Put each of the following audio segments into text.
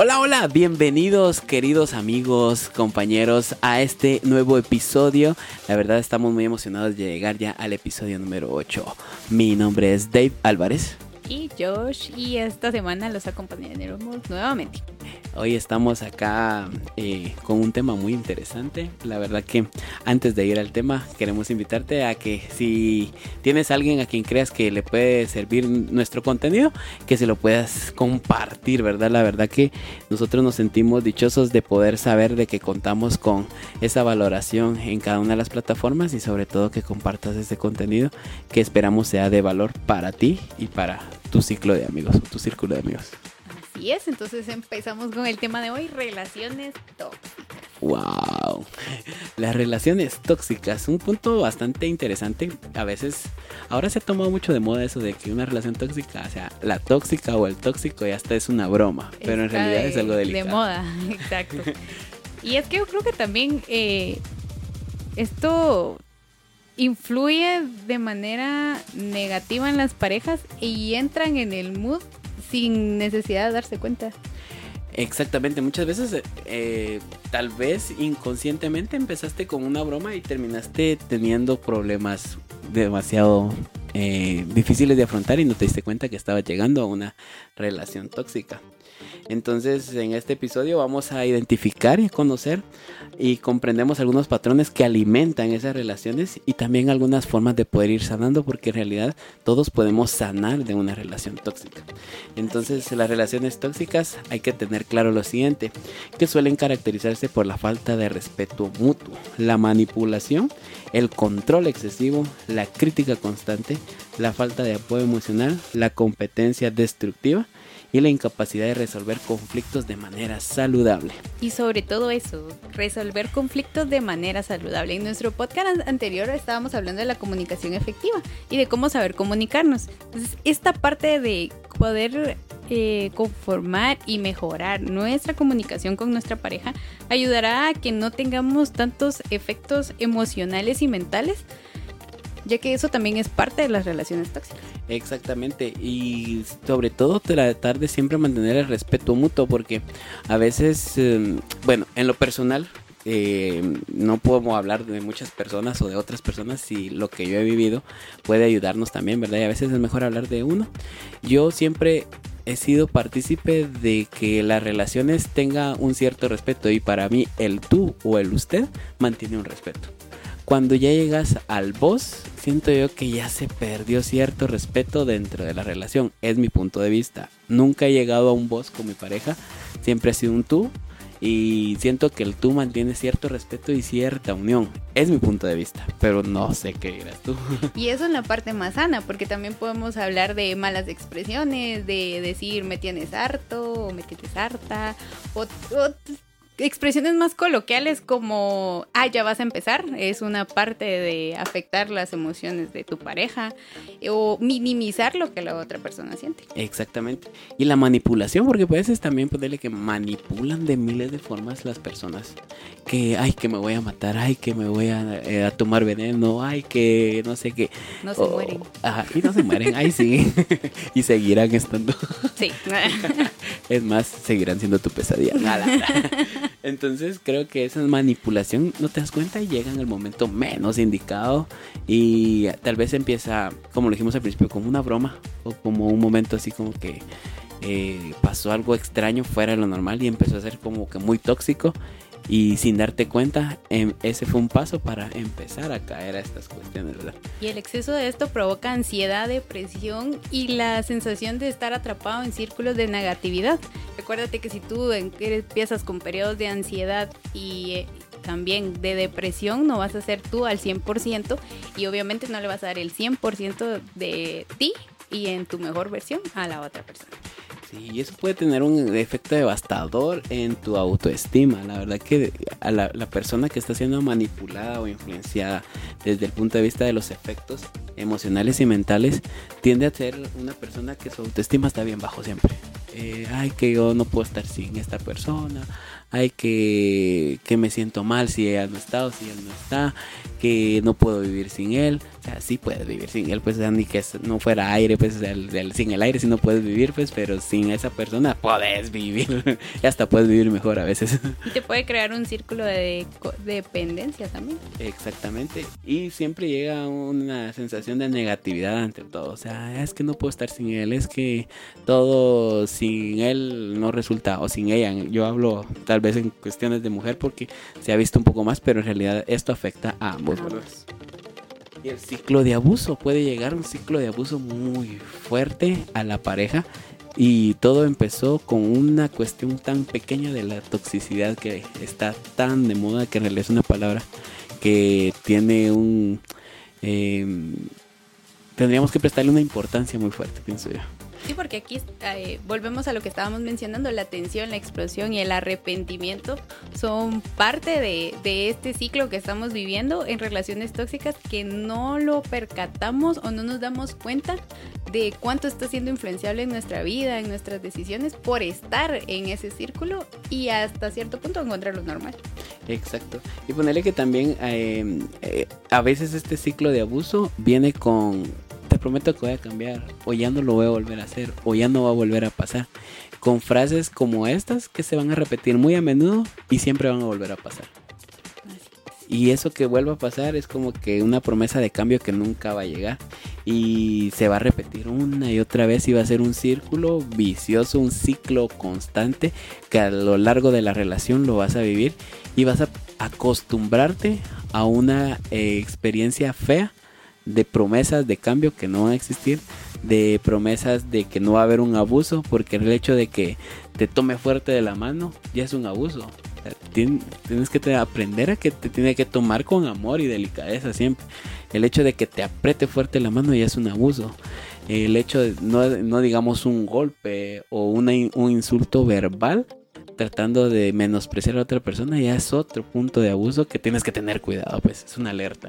Hola, hola, bienvenidos queridos amigos, compañeros a este nuevo episodio. La verdad estamos muy emocionados de llegar ya al episodio número 8. Mi nombre es Dave Álvarez. Y Josh, y esta semana los acompañaremos nuevamente. Hoy estamos acá eh, con un tema muy interesante. La verdad que antes de ir al tema queremos invitarte a que si tienes alguien a quien creas que le puede servir nuestro contenido, que se lo puedas compartir, ¿verdad? La verdad que nosotros nos sentimos dichosos de poder saber de que contamos con esa valoración en cada una de las plataformas y sobre todo que compartas este contenido que esperamos sea de valor para ti y para tu ciclo de amigos, tu círculo de amigos. Así es, entonces empezamos con el tema de hoy, relaciones tóxicas. Wow, las relaciones tóxicas, un punto bastante interesante. A veces, ahora se ha tomado mucho de moda eso de que una relación tóxica, o sea, la tóxica o el tóxico ya hasta es una broma, pero en realidad es algo delicado. De moda, exacto. y es que yo creo que también eh, esto influye de manera negativa en las parejas y entran en el mood sin necesidad de darse cuenta. Exactamente, muchas veces eh, tal vez inconscientemente empezaste con una broma y terminaste teniendo problemas demasiado eh, difíciles de afrontar y no te diste cuenta que estaba llegando a una relación tóxica. Entonces, en este episodio vamos a identificar y conocer y comprendemos algunos patrones que alimentan esas relaciones y también algunas formas de poder ir sanando, porque en realidad todos podemos sanar de una relación tóxica. Entonces, las relaciones tóxicas hay que tener claro lo siguiente, que suelen caracterizarse por la falta de respeto mutuo, la manipulación, el control excesivo, la crítica constante, la falta de apoyo emocional, la competencia destructiva, y la incapacidad de resolver conflictos de manera saludable. Y sobre todo eso, resolver conflictos de manera saludable. En nuestro podcast anterior estábamos hablando de la comunicación efectiva y de cómo saber comunicarnos. Entonces, esta parte de poder eh, conformar y mejorar nuestra comunicación con nuestra pareja ayudará a que no tengamos tantos efectos emocionales y mentales ya que eso también es parte de las relaciones tóxicas. Exactamente, y sobre todo tratar de siempre mantener el respeto mutuo, porque a veces, em, bueno, en lo personal, eh, no podemos hablar de muchas personas o de otras personas si lo que yo he vivido puede ayudarnos también, ¿verdad? Y a veces es mejor hablar de uno. Yo siempre he sido partícipe de que las relaciones tengan un cierto respeto y para mí el tú o el usted mantiene un respeto cuando ya llegas al boss, siento yo que ya se perdió cierto respeto dentro de la relación. Es mi punto de vista. Nunca he llegado a un boss con mi pareja. Siempre ha sido un tú. Y siento que el tú mantiene cierto respeto y cierta unión. Es mi punto de vista, pero no sé qué dirás tú. Y eso en la parte más sana, porque también podemos hablar de malas expresiones, de decir me tienes harto o me tienes harta, o, o expresiones más coloquiales como, ah, ya vas a empezar, es una parte de afectar las emociones de tu pareja o minimizar lo que la otra persona siente. Exactamente. Y la manipulación, porque a veces también puede que manipulan de miles de formas las personas. Que, ay, que me voy a matar, ay, que me voy a, eh, tomar veneno, ay, que no sé qué. No se mueren. Ajá, y no se mueren, ay, sí. y seguirán estando. Sí. es más, seguirán siendo tu pesadilla. Nada. Entonces creo que esa manipulación no te das cuenta y llega en el momento menos indicado y tal vez empieza, como lo dijimos al principio, como una broma o como un momento así como que eh, pasó algo extraño fuera de lo normal y empezó a ser como que muy tóxico y sin darte cuenta, em, ese fue un paso para empezar a caer a estas cuestiones, ¿verdad? Y el exceso de esto provoca ansiedad, depresión y la sensación de estar atrapado en círculos de negatividad. Recuérdate que si tú empiezas con periodos de ansiedad y eh, también de depresión, no vas a ser tú al 100% y obviamente no le vas a dar el 100% de ti y en tu mejor versión a la otra persona. Sí, y eso puede tener un efecto devastador en tu autoestima. La verdad que a la, persona que está siendo manipulada o influenciada desde el punto de vista de los efectos emocionales y mentales tiende a ser una persona que su autoestima está bien bajo siempre. Eh, ay, que yo no puedo estar sin esta persona. Ay, que, que me siento mal si ella no está o si él no está. Que no puedo vivir sin él. tóxica, sí puedes vivir sin él, pues ni que no fuera aire, pues sin el aire sí no puedes vivir, pues, pero sin esa persona puedes vivir, y hasta puedes vivir mejor a veces. Y te puede crear un círculo de, dependencia también. Exactamente, y siempre llega una sensación de negatividad ante todo, o sea, es que no puedo estar sin él, es que todo sin él no resulta, o sin ella, yo hablo tal vez en cuestiones de mujer porque se ha visto un poco más, pero en realidad esto afecta a ambos. Y el ciclo de abuso puede llegar un ciclo de abuso muy fuerte a la pareja. Y todo empezó con una cuestión tan pequeña de la toxicidad que está tan de moda que en realidad es una palabra que tiene un... Em, tendríamos que prestarle una importancia muy fuerte, pienso yo. Sí, porque aquí eh, volvemos a lo que estábamos mencionando, la tensión, la explosión y el arrepentimiento son parte de, este ciclo que estamos viviendo en relaciones tóxicas que no lo percatamos o no nos damos cuenta de cuánto está siendo influenciable en nuestra vida, en nuestras decisiones, por estar en ese círculo y hasta cierto punto encontrarlo normal. Exacto. Y ponerle que también eh, eh, a veces este ciclo de abuso viene con prometo que voy a cambiar, o ya no lo voy a volver a hacer, o ya no va a volver a pasar. Con frases como estas que se van a repetir muy a menudo y siempre van a volver a pasar. Y eso que vuelva a pasar es como que una promesa de cambio que nunca va a llegar. Y se va a repetir una y otra vez y va a ser un círculo vicioso, un ciclo constante que a lo largo de la relación lo vas a vivir y vas a acostumbrarte a una eh, experiencia fea de promesas de cambio que no van a existir, de promesas de que no va a haber un abuso, porque el hecho de que te tome fuerte de la mano ya es un abuso. tienes que aprender a que te tiene que tomar con amor y delicadeza siempre. El hecho de que te apriete fuerte la mano ya es un abuso. El hecho de no, no digamos un golpe o un insulto verbal tratando de menospreciar a otra persona ya es otro punto de abuso que tienes que tener cuidado, pues es una alerta.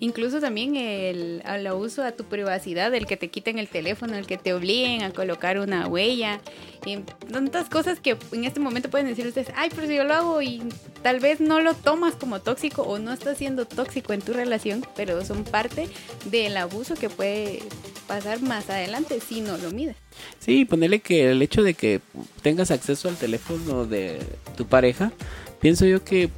Incluso también el, el abuso a tu privacidad, el que te quiten el teléfono, el que te obliguen a colocar una huella, y tantas cosas que en este momento pueden decir ustedes, ay, pero si yo lo hago y tal vez no lo tomas como tóxico o no está siendo tóxico en tu relación, pero son parte del abuso que puede pasar más adelante si no lo mides. Sí, ponerle que el hecho de que tengas acceso al teléfono de tu pareja, pienso yo que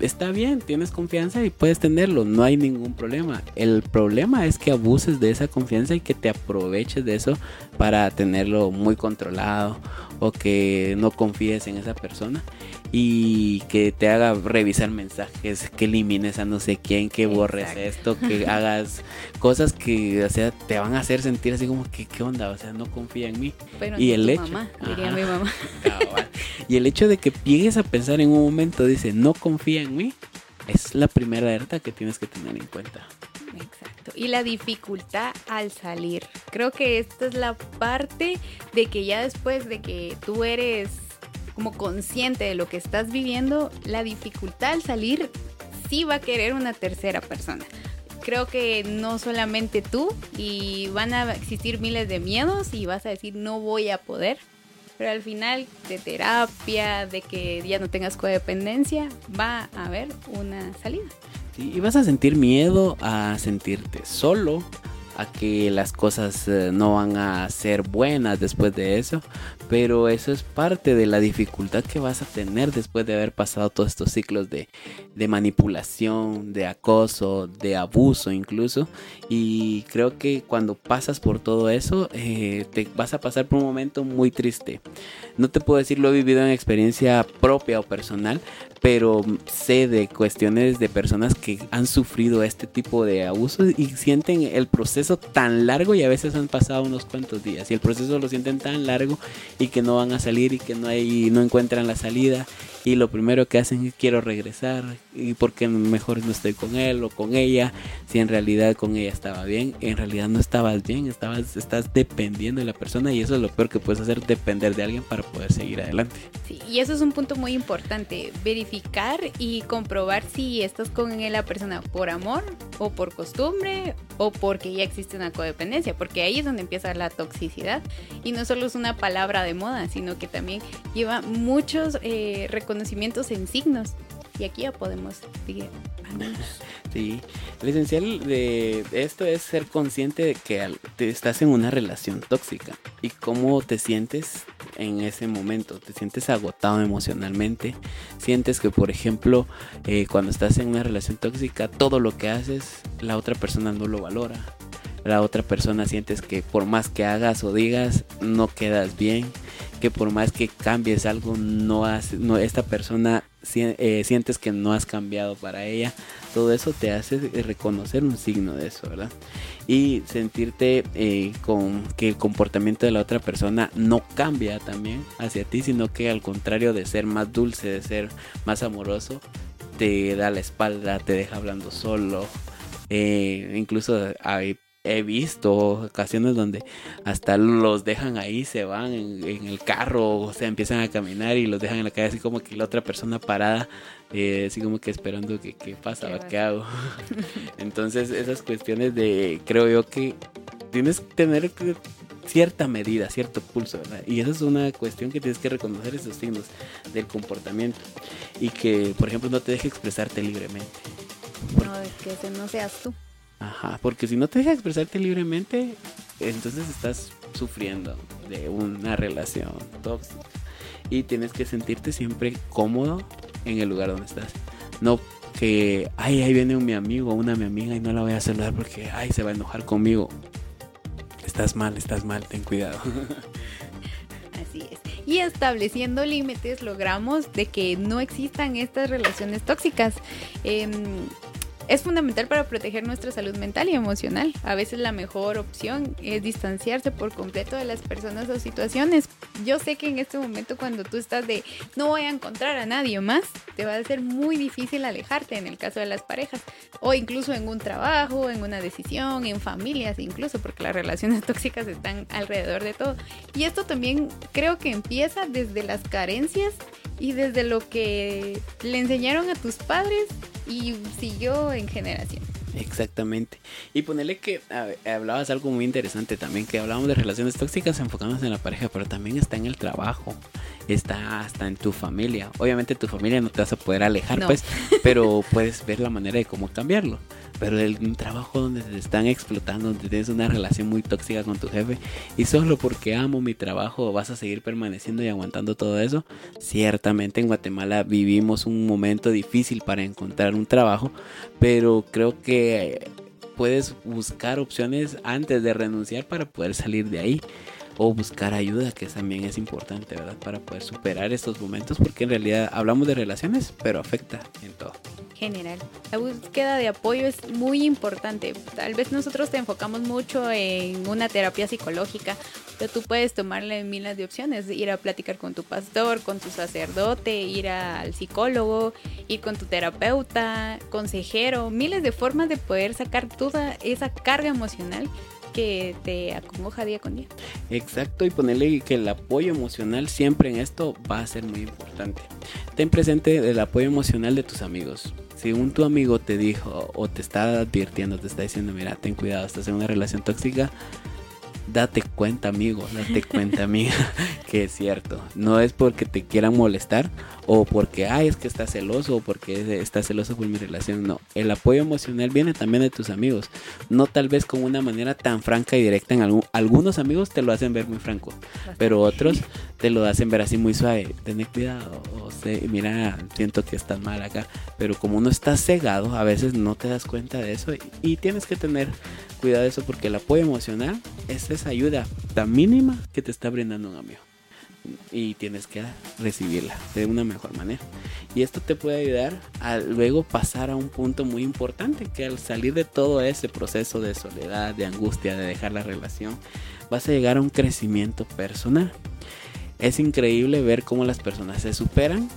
está bien, tienes confianza y puedes tenerlo, no hay ningún problema. El problema es que abuses de esa confianza y que te aproveches de eso para tenerlo muy controlado o que no confíes en esa persona y que te haga revisar mensajes, que elimines a no sé quién, que borres esto, que hagas cosas que o sea, te van a hacer sentir así como que qué onda, o sea, no confía en mí. y el hecho, diría mi mamá. y el hecho de que llegues a pensar en un momento dice, "No confía en mí", es la primera alerta que tienes que tener en cuenta. Exacto. Y la dificultad al salir. Creo que esta es la parte de que ya después de que tú eres como consciente de lo que estás viviendo, la dificultad al salir sí va a querer una tercera persona. Creo que no solamente tú y van a existir miles de miedos y vas a decir no voy a poder, pero al final de terapia, de que ya no tengas codependencia, va a haber una salida. y vas a sentir miedo a sentirte solo, a que las cosas eh, no van a ser buenas después de eso, pero eso es parte de la dificultad que vas a tener después de haber pasado todos estos ciclos de, manipulación, de acoso, de abuso incluso, y creo que cuando pasas por todo eso, eh, te vas a pasar por un momento muy triste. No te puedo decir lo he vivido en experiencia propia o personal, pero sé de cuestiones de personas que han sufrido este tipo de abusos y sienten el proceso tan largo y a veces han pasado unos cuantos días. Y el proceso lo sienten tan largo y que no van a salir y que no hay no encuentran la salida. Y lo primero que hacen es quiero regresar y porque mejor no estoy con él o con ella si en realidad con ella estaba bien en realidad no estabas bien estabas estás dependiendo de la persona y eso es lo peor que puedes hacer depender de alguien para poder seguir adelante. Sí, y eso es un punto muy importante verificar y comprobar si estás con la persona por amor o por costumbre o porque ya existe una codependencia porque ahí es donde empieza la toxicidad y no solo es una palabra de moda sino que también lleva muchos eh, conocimientos en signos. y aquí ya podemos seguir. Sí, lo esencial de esto es ser consciente de que estás en una relación tóxica y cómo te sientes en ese momento. Te sientes agotado emocionalmente, sientes que, por ejemplo, eh, cuando estás en una relación tóxica, todo lo que haces, la otra persona no lo valora. La otra persona sientes que por más que hagas o digas, no quedas bien que por más que cambies algo, no, no esta persona eh, sientes que no has cambiado para ella. Todo eso te hace reconocer un signo de eso, ¿verdad? Y sentirte eh, con que el comportamiento de la otra persona no cambia también hacia ti, sino que al contrario de ser más dulce, de ser más amoroso, te da la espalda, te deja hablando solo. Eh, incluso hay he visto ocasiones donde hasta los dejan ahí, se van en, el carro, o sea, empiezan a caminar y los dejan en la calle así como que la otra persona parada, eh, así como que esperando que qué pasa, qué, hago. Entonces esas cuestiones de, creo yo que tienes que tener cierta medida, cierto pulso, ¿verdad? Y esa es una cuestión que tienes que reconocer esos signos del comportamiento y que, por ejemplo, no te deje expresarte libremente. No, que no seas tú. Ajá, porque si no te deja expresarte libremente, entonces estás sufriendo de una relación tóxica. Y tienes que sentirte siempre cómodo en el lugar donde estás. No que, ay, ahí viene un mi amigo una mi amiga y no la voy a saludar porque, ay, se va a enojar conmigo. Estás mal, estás mal, ten cuidado. Así es. Y estableciendo límites logramos de que no existan estas relaciones tóxicas. Eh, es fundamental para proteger nuestra salud mental y emocional. A veces la mejor opción es distanciarse por completo de las personas o situaciones. Yo sé que en este momento cuando tú estás de no voy a encontrar a nadie más, te va a ser muy difícil alejarte en el caso de las parejas o incluso en un trabajo, en una decisión, en familias incluso, porque las relaciones tóxicas están alrededor de todo. Y esto también creo que empieza desde las carencias y desde lo que le enseñaron a tus padres y siguió en generación. Exactamente. Y ponerle que hablabas algo muy interesante también, que hablábamos de relaciones tóxicas enfocándonos en la pareja, pero también está en el trabajo, está hasta en tu familia. Obviamente tu familia no te vas a poder alejar, pues, pero puedes ver la manera de cómo cambiarlo. Pero el un trabajo donde te están explotando, donde tienes una relación muy tóxica con tu jefe y solo porque amo mi trabajo vas a seguir permaneciendo y aguantando todo eso, ciertamente en Guatemala vivimos un momento difícil para encontrar un trabajo, pero creo que puedes buscar opciones antes de renunciar para poder salir de ahí o buscar ayuda, que también es importante, ¿verdad? Para poder superar estos momentos, porque en realidad hablamos de relaciones, pero afecta en todo general. La búsqueda de apoyo es muy importante. Tal vez nosotros te enfocamos mucho en una terapia psicológica, pero tú puedes tomarle miles de opciones, ir a platicar con tu pastor, con tu sacerdote, ir al psicólogo, ir con tu terapeuta, consejero, miles de formas de poder sacar toda esa carga emocional que te acongoja día con día. Exacto, y ponerle que el apoyo emocional siempre en esto va a ser muy importante. Ten presente el apoyo emocional de tus amigos si un tu amigo te dijo o te está advirtiendo, te está diciendo, mira, ten cuidado, estás en una relación tóxica, date cuenta, amigo, date cuenta, amiga, que es cierto. No es porque te quieran molestar o porque, ay, es que estás celoso o porque estás celoso por mi relación. No, el apoyo emocional viene también de tus amigos. No tal vez con una manera tan franca y directa. En algún, algunos amigos te lo hacen ver muy franco, pero otros te lo hacen ver así muy suave. Ten cuidado, o sea, mira, siento que estás mal acá. Pero como uno está cegado, a veces no te das cuenta de eso y, y tienes que tener cuidado de eso porque el apoyo emocional es esa ayuda tan mínima que te está brindando un amigo y tienes que recibirla de una mejor manera. Y esto te puede ayudar a luego pasar a un punto muy importante, que al salir de todo ese proceso de soledad, de angustia, de dejar la relación, vas a llegar a un crecimiento personal. Es increíble ver cómo las personas se superan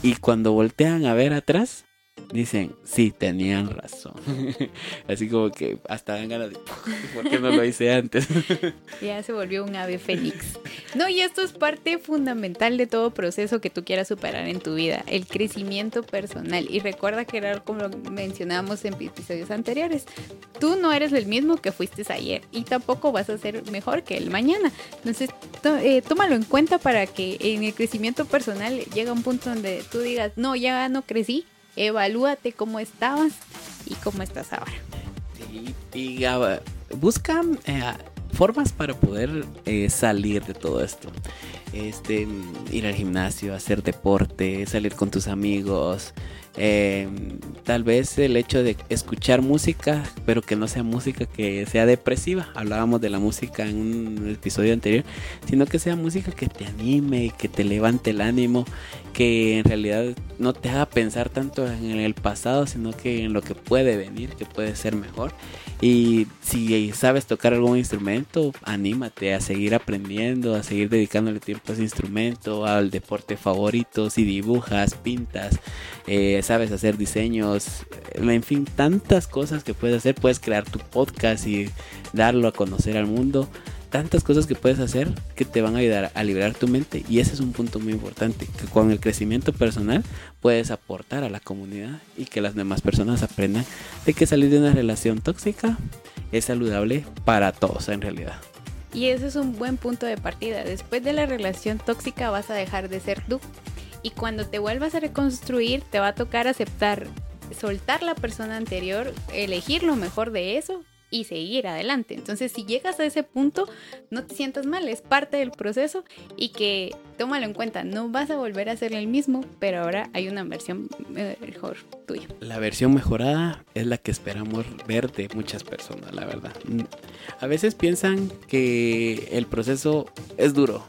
y cuando voltean a ver atrás, dicen, sí, tenían razón. Así como que hasta dan ganas de, ¿por qué no lo hice antes? ya se volvió un ave fénix. No, y esto es parte fundamental de todo proceso que tú quieras superar en tu vida, el crecimiento personal. Y recuerda que era como mencionábamos en episodios anteriores, tú no eres el mismo que fuiste ayer y tampoco vas a ser mejor que el mañana. Entonces, eh, tómalo en cuenta para que en el crecimiento personal llegue un punto donde tú digas, no, ya no crecí, evalúate cómo estabas y cómo estás ahora. y busca eh, formas para poder eh, salir de todo esto. Este, ir al gimnasio, hacer deporte, salir con tus amigos, eh, tal vez el hecho de escuchar música, pero que no sea música que sea depresiva. Hablábamos de la música en un episodio anterior, sino que sea música que te anime, que te levante el ánimo, que en realidad no te haga pensar tanto en el pasado, sino que en lo que puede venir, que puede ser mejor. Y si sabes tocar algún instrumento, anímate a seguir aprendiendo, a seguir dedicándole tiempo instrumento, al deporte favorito, si dibujas, pintas, eh, sabes hacer diseños, en fin, tantas cosas que puedes hacer, puedes crear tu podcast y darlo a conocer al mundo tantas cosas que puedes hacer que te van a ayudar a liberar tu mente y ese es un punto muy importante que con el crecimiento personal puedes aportar a la comunidad y que las demás personas aprendan de que salir de una relación tóxica es saludable para todos en realidad. Y ese es un buen punto de partida. Después de la relación tóxica vas a dejar de ser tú. Y cuando te vuelvas a reconstruir te va a tocar aceptar, soltar la persona anterior, elegir lo mejor de eso y seguir adelante. Entonces, si llegas a ese punto, no te sientas mal, es parte del proceso y que tómalo en cuenta, no vas a volver a ser el mismo, pero ahora hay una versión mejor tuya. La versión mejorada es la que esperamos ver de muchas personas, la verdad. A veces piensan que el proceso es duro,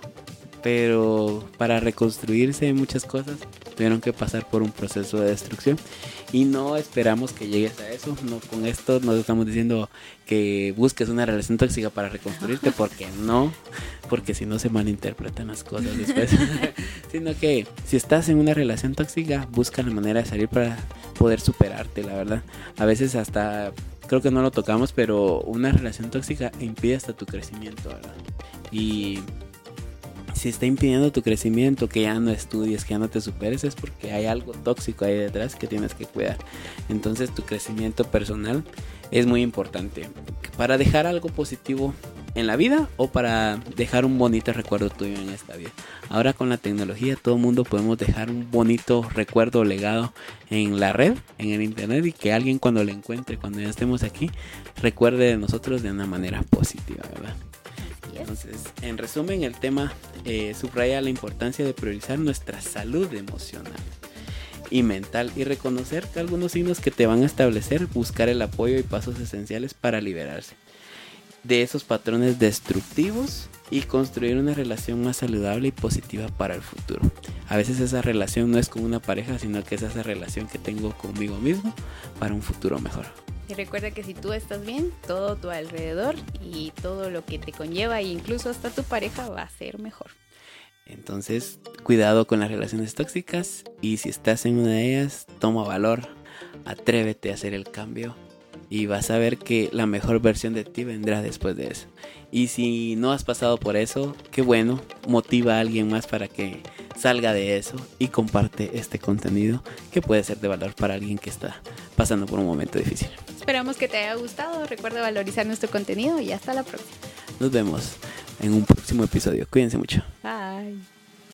pero para reconstruirse muchas cosas tuvieron que pasar por un proceso de destrucción y no esperamos que llegues a eso. No, con esto no estamos diciendo que busques una relación tóxica para reconstruirte, porque no, porque si no se malinterpretan las cosas después. Sino que si estás en una relación tóxica, busca la manera de salir para poder superarte, la verdad. A veces hasta creo que no lo tocamos, pero una relación tóxica impide hasta tu crecimiento, ¿verdad? Y si está impidiendo tu crecimiento, que ya no estudies, que ya no te superes, es porque hay algo tóxico ahí detrás que tienes que cuidar. Entonces tu crecimiento personal es muy importante para dejar algo positivo en la vida o para dejar un bonito recuerdo tuyo en esta vida. Ahora con la tecnología todo el mundo podemos dejar un bonito recuerdo legado en la red, en el internet y que alguien cuando lo encuentre, cuando ya estemos aquí, recuerde de nosotros de una manera positiva, ¿verdad? Entonces, en resumen, el tema eh, subraya la importancia de priorizar nuestra salud emocional y mental y reconocer algunos signos que te van a establecer, buscar el apoyo y pasos esenciales para liberarse de esos patrones destructivos y construir una relación más saludable y positiva para el futuro. A veces esa relación no es con una pareja, sino que es esa relación que tengo conmigo mismo para un futuro mejor. Y recuerda que si tú estás bien, todo tu alrededor y todo lo que te conlleva e incluso hasta tu pareja va a ser mejor. Entonces, cuidado con las relaciones tóxicas y si estás en una de ellas, toma valor, atrévete a hacer el cambio y vas a ver que la mejor versión de ti vendrá después de eso. Y si no has pasado por eso, qué bueno, motiva a alguien más para que salga de eso y comparte este contenido que puede ser de valor para alguien que está pasando por un momento difícil. Esperamos que te haya gustado. Recuerda valorizar nuestro contenido y hasta la próxima. Nos vemos en un próximo episodio. Cuídense mucho. Bye.